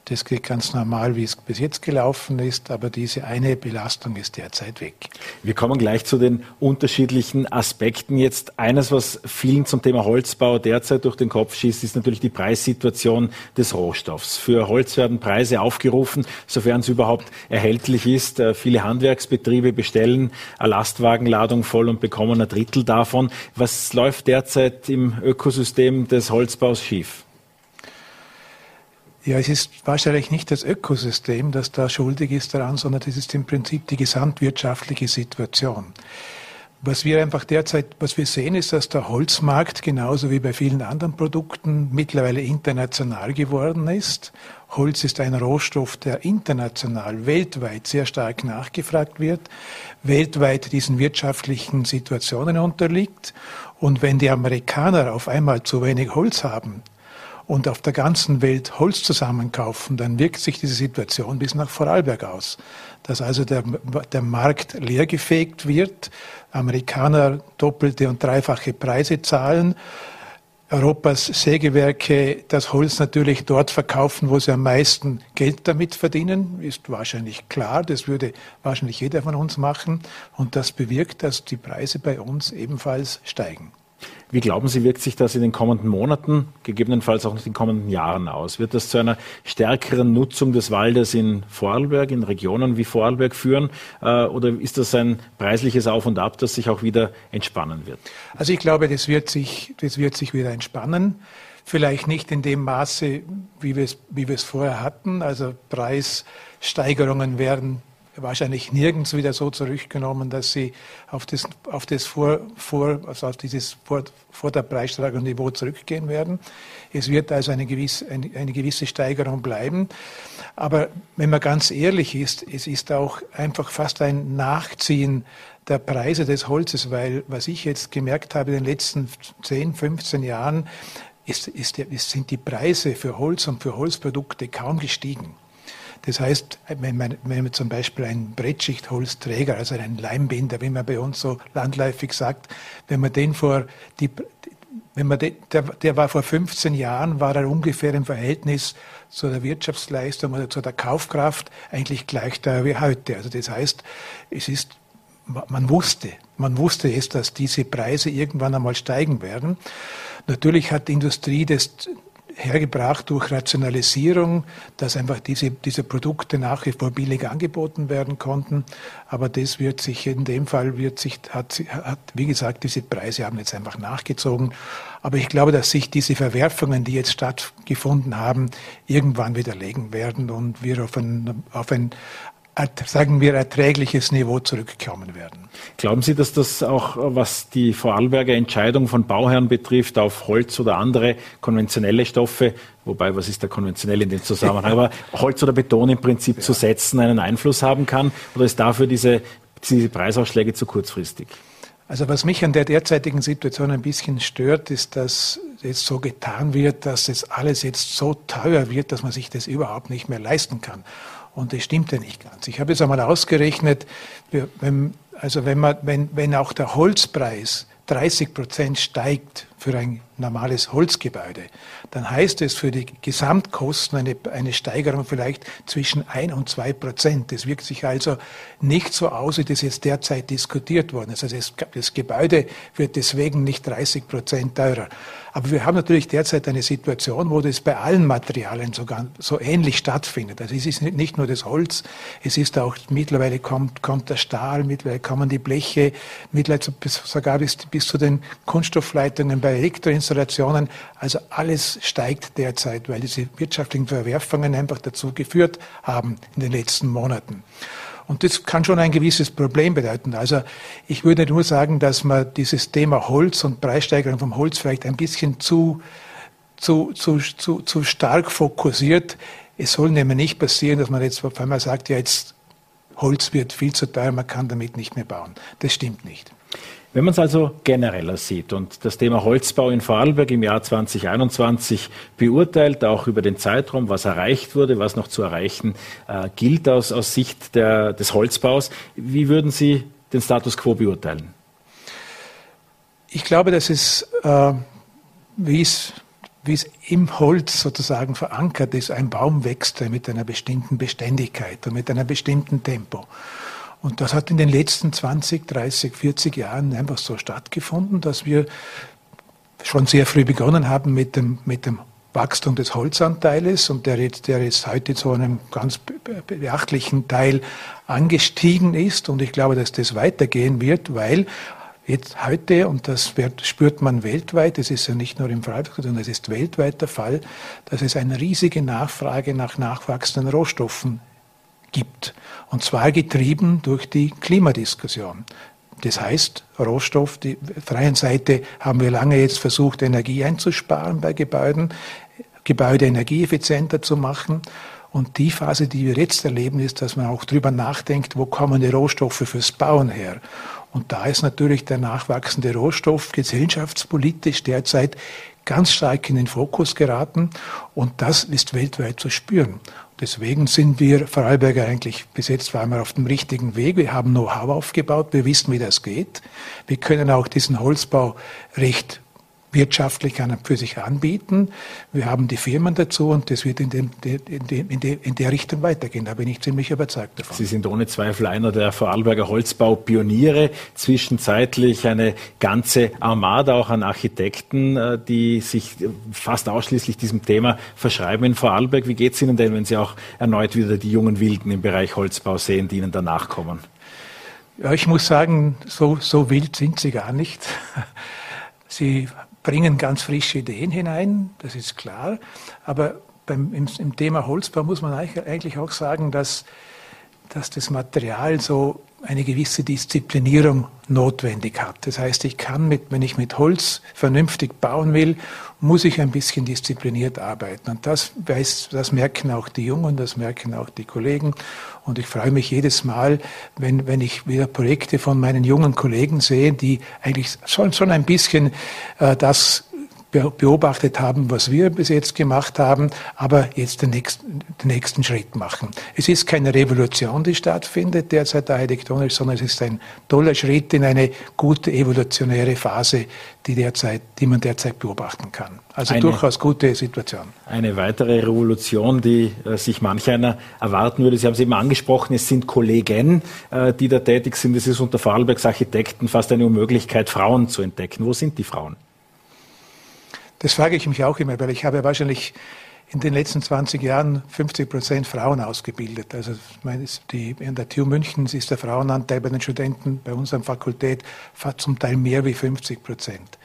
Das geht ganz normal, wie es bis jetzt gelaufen ist, aber diese eine Belastung ist derzeit weg. Wir kommen gleich zu den unterschiedlichen Aspekten. Jetzt eines, was vielen zum Thema Holzbau derzeit durch den Kopf schießt, ist natürlich die Preissituation des Rohstoffs. Für Holz werden Preise aufgerufen, sofern es überhaupt erhältlich ist. Äh, viele Handwerksbetriebe bestellen eine Lastwagenladung voll und bekommen ein Drittel davon. Was läuft derzeit im Ökosystem des Holzbaus schief? Ja, es ist wahrscheinlich nicht das Ökosystem, das da schuldig ist daran, sondern es ist im Prinzip die gesamtwirtschaftliche Situation. Was wir einfach derzeit, was wir sehen, ist, dass der Holzmarkt genauso wie bei vielen anderen Produkten mittlerweile international geworden ist. Holz ist ein Rohstoff, der international, weltweit sehr stark nachgefragt wird, weltweit diesen wirtschaftlichen Situationen unterliegt. Und wenn die Amerikaner auf einmal zu wenig Holz haben, und auf der ganzen Welt Holz zusammenkaufen, dann wirkt sich diese Situation bis nach Vorarlberg aus. Dass also der, der Markt leergefegt wird, Amerikaner doppelte und dreifache Preise zahlen, Europas Sägewerke das Holz natürlich dort verkaufen, wo sie am meisten Geld damit verdienen, ist wahrscheinlich klar. Das würde wahrscheinlich jeder von uns machen. Und das bewirkt, dass die Preise bei uns ebenfalls steigen. Wie glauben Sie, wirkt sich das in den kommenden Monaten, gegebenenfalls auch in den kommenden Jahren aus? Wird das zu einer stärkeren Nutzung des Waldes in Vorarlberg, in Regionen wie Vorarlberg führen? Äh, oder ist das ein preisliches Auf und Ab, das sich auch wieder entspannen wird? Also ich glaube, das wird sich, das wird sich wieder entspannen. Vielleicht nicht in dem Maße, wie wir es, wie wir es vorher hatten. Also Preissteigerungen werden wahrscheinlich nirgends wieder so zurückgenommen, dass sie auf das, auf das vor, vor, also auf dieses vor, vor der Niveau zurückgehen werden. Es wird also eine gewisse, eine, eine gewisse Steigerung bleiben. Aber wenn man ganz ehrlich ist, es ist auch einfach fast ein Nachziehen der Preise des Holzes, weil was ich jetzt gemerkt habe in den letzten 10, 15 Jahren, ist, ist, sind die Preise für Holz und für Holzprodukte kaum gestiegen. Das heißt, wenn man, wenn man zum Beispiel einen Brettschichtholzträger, also einen Leimbinder, wie man bei uns so landläufig sagt, wenn man den vor die, wenn man den, der, der war vor 15 Jahren, war er ungefähr im Verhältnis zu der Wirtschaftsleistung oder zu der Kaufkraft eigentlich gleich da wie heute. Also das heißt, es ist man wusste, man wusste es, dass diese Preise irgendwann einmal steigen werden. Natürlich hat die Industrie das hergebracht durch Rationalisierung, dass einfach diese, diese Produkte nach wie vor billig angeboten werden konnten. Aber das wird sich in dem Fall wird sich, hat, hat, wie gesagt, diese Preise haben jetzt einfach nachgezogen. Aber ich glaube, dass sich diese Verwerfungen, die jetzt stattgefunden haben, irgendwann widerlegen werden und wir auf ein, auf ein sagen wir, erträgliches Niveau zurückkommen werden. Glauben Sie, dass das auch, was die Vorarlberger Entscheidung von Bauherren betrifft, auf Holz oder andere konventionelle Stoffe, wobei, was ist da konventionell in dem Zusammenhang, aber Holz oder Beton im Prinzip ja. zu setzen, einen Einfluss haben kann? Oder ist dafür diese, diese Preisausschläge zu kurzfristig? Also was mich an der derzeitigen Situation ein bisschen stört, ist, dass jetzt so getan wird, dass es alles jetzt so teuer wird, dass man sich das überhaupt nicht mehr leisten kann. Und das stimmt ja nicht ganz. Ich habe es einmal ausgerechnet, wenn, also wenn, man, wenn, wenn auch der Holzpreis 30 Prozent steigt für ein normales Holzgebäude, dann heißt es für die Gesamtkosten eine, eine Steigerung vielleicht zwischen ein und zwei Prozent. Das wirkt sich also nicht so aus, wie das jetzt derzeit diskutiert worden ist. Also das, das Gebäude wird deswegen nicht 30 Prozent teurer. Aber wir haben natürlich derzeit eine Situation, wo das bei allen Materialien sogar so ähnlich stattfindet. Also es ist nicht nur das Holz, es ist auch, mittlerweile kommt, kommt der Stahl, mittlerweile kommen die Bleche, mittlerweile sogar bis, bis zu den Kunststoffleitungen bei Elektroinstallationen. Also alles steigt derzeit, weil diese wirtschaftlichen Verwerfungen einfach dazu geführt haben in den letzten Monaten. Und das kann schon ein gewisses Problem bedeuten. Also ich würde nur sagen, dass man dieses Thema Holz und Preissteigerung vom Holz vielleicht ein bisschen zu, zu, zu, zu, zu stark fokussiert. Es soll nämlich nicht passieren, dass man jetzt auf einmal sagt, ja, jetzt Holz wird viel zu teuer, man kann damit nicht mehr bauen. Das stimmt nicht. Wenn man es also genereller sieht und das Thema Holzbau in Vorarlberg im Jahr 2021 beurteilt, auch über den Zeitraum, was erreicht wurde, was noch zu erreichen äh, gilt aus, aus Sicht der, des Holzbaus, wie würden Sie den Status quo beurteilen? Ich glaube, dass es, äh, wie es wie es im Holz sozusagen verankert ist. Ein Baum wächst mit einer bestimmten Beständigkeit und mit einem bestimmten Tempo. Und das hat in den letzten 20, 30, 40 Jahren einfach so stattgefunden, dass wir schon sehr früh begonnen haben mit dem, mit dem Wachstum des Holzanteiles und der jetzt, der jetzt heute zu einem ganz beachtlichen Teil angestiegen ist. Und ich glaube, dass das weitergehen wird, weil jetzt heute, und das wird, spürt man weltweit, es ist ja nicht nur im Freiburg, sondern es ist weltweit der Fall, dass es eine riesige Nachfrage nach nachwachsenden Rohstoffen gibt. Und zwar getrieben durch die Klimadiskussion. Das heißt, Rohstoff, die freien Seite haben wir lange jetzt versucht, Energie einzusparen bei Gebäuden, Gebäude energieeffizienter zu machen. Und die Phase, die wir jetzt erleben, ist, dass man auch darüber nachdenkt, wo kommen die Rohstoffe fürs Bauen her. Und da ist natürlich der nachwachsende Rohstoff gesellschaftspolitisch derzeit ganz stark in den Fokus geraten. Und das ist weltweit zu spüren. Deswegen sind wir Vorarlberger eigentlich bis jetzt wir auf dem richtigen Weg. Wir haben Know-how aufgebaut, wir wissen, wie das geht. Wir können auch diesen Holzbau recht wirtschaftlich an und für sich anbieten. Wir haben die Firmen dazu und das wird in, dem, in, dem, in, der, in der Richtung weitergehen. Da bin ich ziemlich überzeugt davon. Sie sind ohne Zweifel einer der Vorarlberger Holzbaupioniere. Zwischenzeitlich eine ganze Armada auch an Architekten, äh, die sich fast ausschließlich diesem Thema verschreiben in Vorarlberg. Wie geht es Ihnen denn, wenn Sie auch erneut wieder die jungen Wilden im Bereich Holzbau sehen, die Ihnen danach kommen? Ja, ich muss sagen, so, so wild sind sie gar nicht. Sie bringen ganz frische Ideen hinein, das ist klar. Aber beim, im, im Thema Holzbau muss man eigentlich auch sagen, dass, dass das Material so eine gewisse Disziplinierung notwendig hat. Das heißt, ich kann mit, wenn ich mit Holz vernünftig bauen will, muss ich ein bisschen diszipliniert arbeiten. Und das weiß, das merken auch die Jungen, das merken auch die Kollegen. Und ich freue mich jedes Mal, wenn, wenn ich wieder Projekte von meinen jungen Kollegen sehe, die eigentlich schon, schon ein bisschen äh, das beobachtet haben, was wir bis jetzt gemacht haben, aber jetzt den nächsten, den nächsten Schritt machen. Es ist keine Revolution, die stattfindet derzeit architektonisch, sondern es ist ein toller Schritt in eine gute evolutionäre Phase, die, derzeit, die man derzeit beobachten kann. Also eine, durchaus gute Situation. Eine weitere Revolution, die äh, sich manch einer erwarten würde. Sie haben es eben angesprochen, es sind Kollegen, äh, die da tätig sind. Es ist unter Vorarlbergs Architekten fast eine Unmöglichkeit, Frauen zu entdecken. Wo sind die Frauen? Das frage ich mich auch immer, weil ich habe wahrscheinlich in den letzten 20 Jahren 50 Prozent Frauen ausgebildet. Also die, in der TU München ist der Frauenanteil bei den Studenten bei unserer Fakultät zum Teil mehr wie 50 Prozent.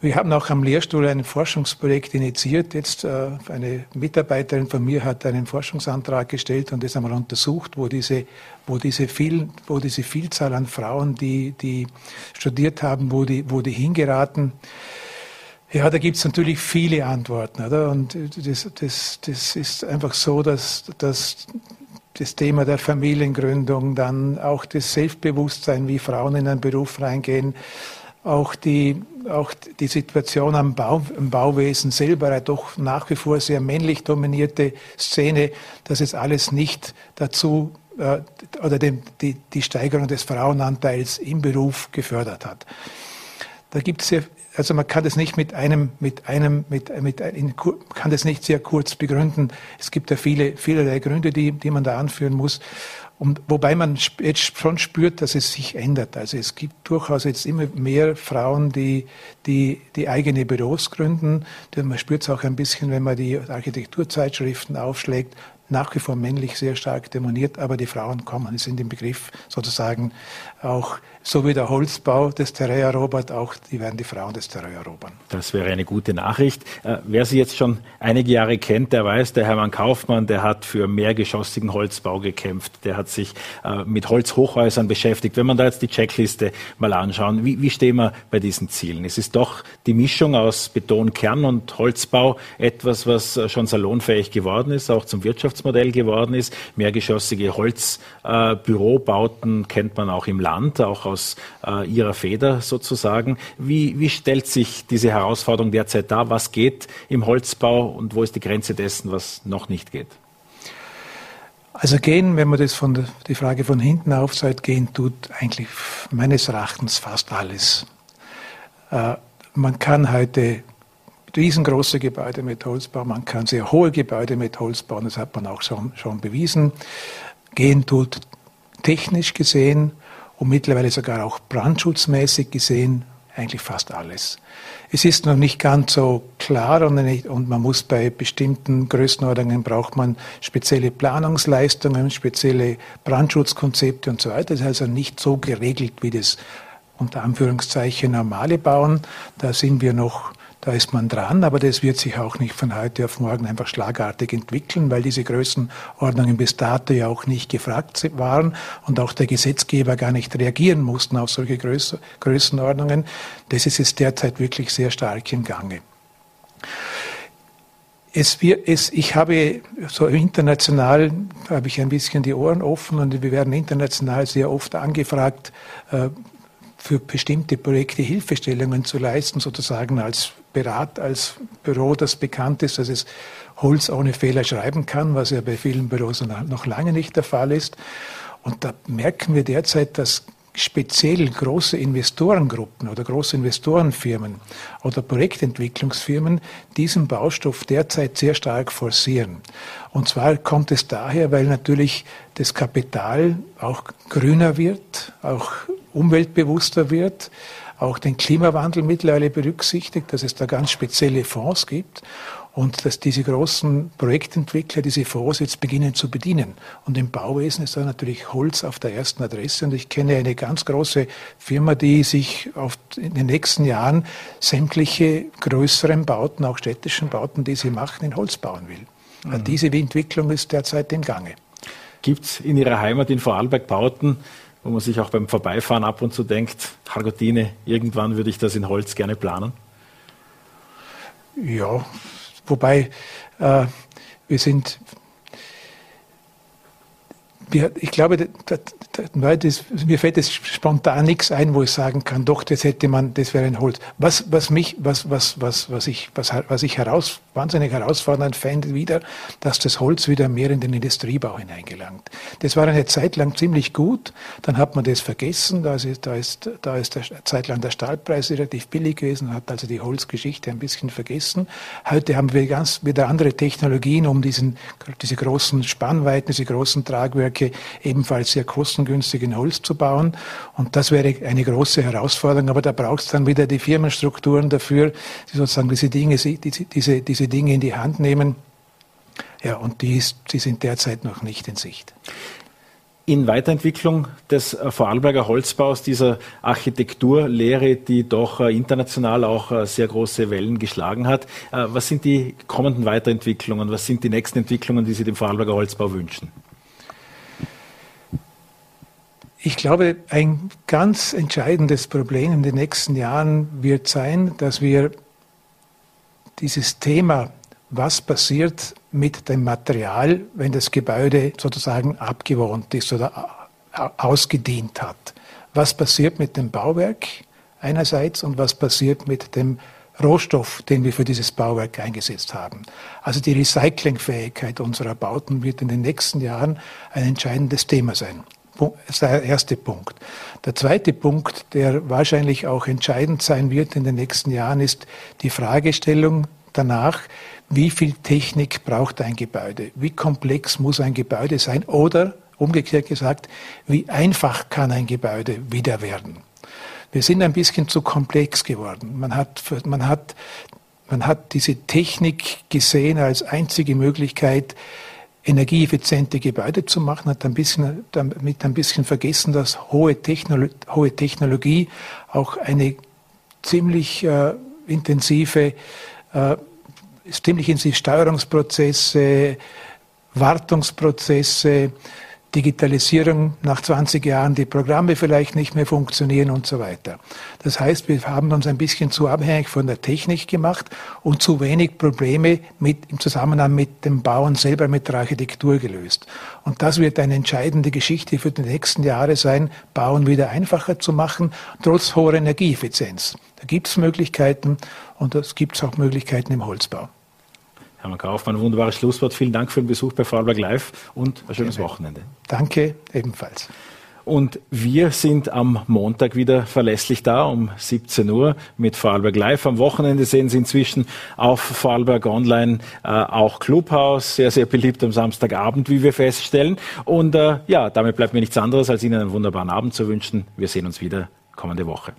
Wir haben auch am Lehrstuhl ein Forschungsprojekt initiiert. Jetzt äh, eine Mitarbeiterin von mir hat einen Forschungsantrag gestellt und das einmal untersucht, wo diese, wo diese, viel, wo diese Vielzahl an Frauen, die, die studiert haben, wo die, wo die hingeraten. Ja, da gibt es natürlich viele Antworten. Oder? Und das, das, das ist einfach so, dass, dass das Thema der Familiengründung, dann auch das Selbstbewusstsein, wie Frauen in einen Beruf reingehen, auch die, auch die Situation am, Bau, im Bauwesen selber, eine doch nach wie vor sehr männlich dominierte Szene, dass es alles nicht dazu äh, oder dem, die, die Steigerung des Frauenanteils im Beruf gefördert hat. Da gibt es sehr, also man kann das nicht mit einem, mit einem, mit, mit, in, kann das nicht sehr kurz begründen. Es gibt ja viele, vielerlei Gründe, die, die man da anführen muss. Und wobei man jetzt schon spürt, dass es sich ändert. Also es gibt durchaus jetzt immer mehr Frauen, die, die, die eigene Büros gründen. Man spürt es auch ein bisschen, wenn man die Architekturzeitschriften aufschlägt nach wie vor männlich sehr stark demoniert, aber die Frauen kommen, sind im Begriff sozusagen auch, so wie der Holzbau des Terrain erobert, auch die werden die Frauen des Terrain erobern. Das wäre eine gute Nachricht. Äh, wer Sie jetzt schon einige Jahre kennt, der weiß, der Hermann Kaufmann, der hat für mehrgeschossigen Holzbau gekämpft, der hat sich äh, mit Holzhochhäusern beschäftigt. Wenn man da jetzt die Checkliste mal anschauen, wie, wie stehen wir bei diesen Zielen? Es ist doch die Mischung aus Beton, Kern und Holzbau etwas, was äh, schon salonfähig geworden ist, auch zum Wirtschafts Geschäftsmodell geworden ist. Mehrgeschossige Holzbürobauten kennt man auch im Land, auch aus äh, ihrer Feder sozusagen. Wie, wie stellt sich diese Herausforderung derzeit dar? Was geht im Holzbau und wo ist die Grenze dessen, was noch nicht geht? Also gehen, wenn man das von der, die Frage von hinten aufzeigt, gehen tut eigentlich meines Erachtens fast alles. Äh, man kann heute riesengroße Gebäude mit Holz bauen, man kann sehr hohe Gebäude mit Holz bauen, das hat man auch schon, schon bewiesen. Gehen tut technisch gesehen und mittlerweile sogar auch brandschutzmäßig gesehen eigentlich fast alles. Es ist noch nicht ganz so klar und, nicht, und, man muss bei bestimmten Größenordnungen braucht man spezielle Planungsleistungen, spezielle Brandschutzkonzepte und so weiter. Das ist also nicht so geregelt wie das unter Anführungszeichen normale Bauen. Da sind wir noch da ist man dran, aber das wird sich auch nicht von heute auf morgen einfach schlagartig entwickeln, weil diese Größenordnungen bis dato ja auch nicht gefragt waren und auch der Gesetzgeber gar nicht reagieren mussten auf solche Größ Größenordnungen. Das ist jetzt derzeit wirklich sehr stark im Gange. Es, es, ich habe so international habe ich ein bisschen die Ohren offen und wir werden international sehr oft angefragt, äh, für bestimmte Projekte Hilfestellungen zu leisten, sozusagen als Berat, als Büro, das bekannt ist, dass es Holz ohne Fehler schreiben kann, was ja bei vielen Büros noch lange nicht der Fall ist. Und da merken wir derzeit, dass speziell große Investorengruppen oder große Investorenfirmen oder Projektentwicklungsfirmen diesen Baustoff derzeit sehr stark forcieren. Und zwar kommt es daher, weil natürlich das Kapital auch grüner wird, auch umweltbewusster wird, auch den Klimawandel mittlerweile berücksichtigt, dass es da ganz spezielle Fonds gibt und dass diese großen Projektentwickler diese Fonds jetzt beginnen zu bedienen. Und im Bauwesen ist da natürlich Holz auf der ersten Adresse. Und ich kenne eine ganz große Firma, die sich auf, in den nächsten Jahren sämtliche größeren Bauten, auch städtischen Bauten, die sie machen, in Holz bauen will. Mhm. Diese Entwicklung ist derzeit im Gange. Gibt es in Ihrer Heimat in Vorarlberg Bauten, wo man sich auch beim Vorbeifahren ab und zu denkt, Hargotine, irgendwann würde ich das in Holz gerne planen? Ja, wobei äh, wir sind, ich glaube, mir fällt jetzt spontan nichts ein, wo ich sagen kann, doch, das hätte man, das wäre ein Holz. Was, was mich, was, was, was, was ich, was, was ich heraus, wahnsinnig herausfordernd fände wieder, dass das Holz wieder mehr in den Industriebau hineingelangt. Das war eine Zeit lang ziemlich gut, dann hat man das vergessen, da ist, da ist, da ist der, Zeit lang der Stahlpreis relativ billig gewesen, hat also die Holzgeschichte ein bisschen vergessen. Heute haben wir ganz wieder andere Technologien, um diesen, diese großen Spannweiten, diese großen Tragwerke ebenfalls sehr kostengünstig in Holz zu bauen. Und das wäre eine große Herausforderung, aber da braucht es dann wieder die Firmenstrukturen dafür, die sozusagen diese Dinge, diese diese Dinge in die Hand nehmen. Ja, und die, ist, die sind derzeit noch nicht in Sicht. In Weiterentwicklung des äh, Vorarlberger Holzbaus, dieser Architekturlehre, die doch äh, international auch äh, sehr große Wellen geschlagen hat, was sind die kommenden Weiterentwicklungen? Was sind die nächsten Entwicklungen, die Sie dem Vorarlberger Holzbau wünschen? Ich glaube, ein ganz entscheidendes Problem in den nächsten Jahren wird sein, dass wir dieses Thema, was passiert mit dem Material, wenn das Gebäude sozusagen abgewohnt ist oder ausgedient hat. Was passiert mit dem Bauwerk einerseits und was passiert mit dem Rohstoff, den wir für dieses Bauwerk eingesetzt haben. Also die Recyclingfähigkeit unserer Bauten wird in den nächsten Jahren ein entscheidendes Thema sein. Ist der erste Punkt. Der zweite Punkt, der wahrscheinlich auch entscheidend sein wird in den nächsten Jahren, ist die Fragestellung danach, wie viel Technik braucht ein Gebäude? Wie komplex muss ein Gebäude sein? Oder umgekehrt gesagt, wie einfach kann ein Gebäude wieder werden? Wir sind ein bisschen zu komplex geworden. Man hat, man hat, man hat diese Technik gesehen als einzige Möglichkeit, energieeffiziente Gebäude zu machen, hat ein bisschen, damit ein bisschen vergessen, dass hohe, Technolo hohe Technologie auch eine ziemlich äh, intensive, äh, ziemlich intensive Steuerungsprozesse, Wartungsprozesse, Digitalisierung nach 20 Jahren, die Programme vielleicht nicht mehr funktionieren und so weiter. Das heißt, wir haben uns ein bisschen zu abhängig von der Technik gemacht und zu wenig Probleme mit, im Zusammenhang mit dem Bauen selber, mit der Architektur gelöst. Und das wird eine entscheidende Geschichte für die nächsten Jahre sein, Bauen wieder einfacher zu machen, trotz hoher Energieeffizienz. Da gibt es Möglichkeiten und es gibt auch Möglichkeiten im Holzbau. Hermann Kaufmann, wunderbares Schlusswort. Vielen Dank für den Besuch bei Vorarlberg Live und ein schönes Wochenende. Danke, ebenfalls. Und wir sind am Montag wieder verlässlich da um 17 Uhr mit Vorarlberg Live. Am Wochenende sehen Sie inzwischen auf Vorarlberg Online äh, auch Clubhouse, sehr, sehr beliebt am Samstagabend, wie wir feststellen. Und äh, ja, damit bleibt mir nichts anderes, als Ihnen einen wunderbaren Abend zu wünschen. Wir sehen uns wieder kommende Woche.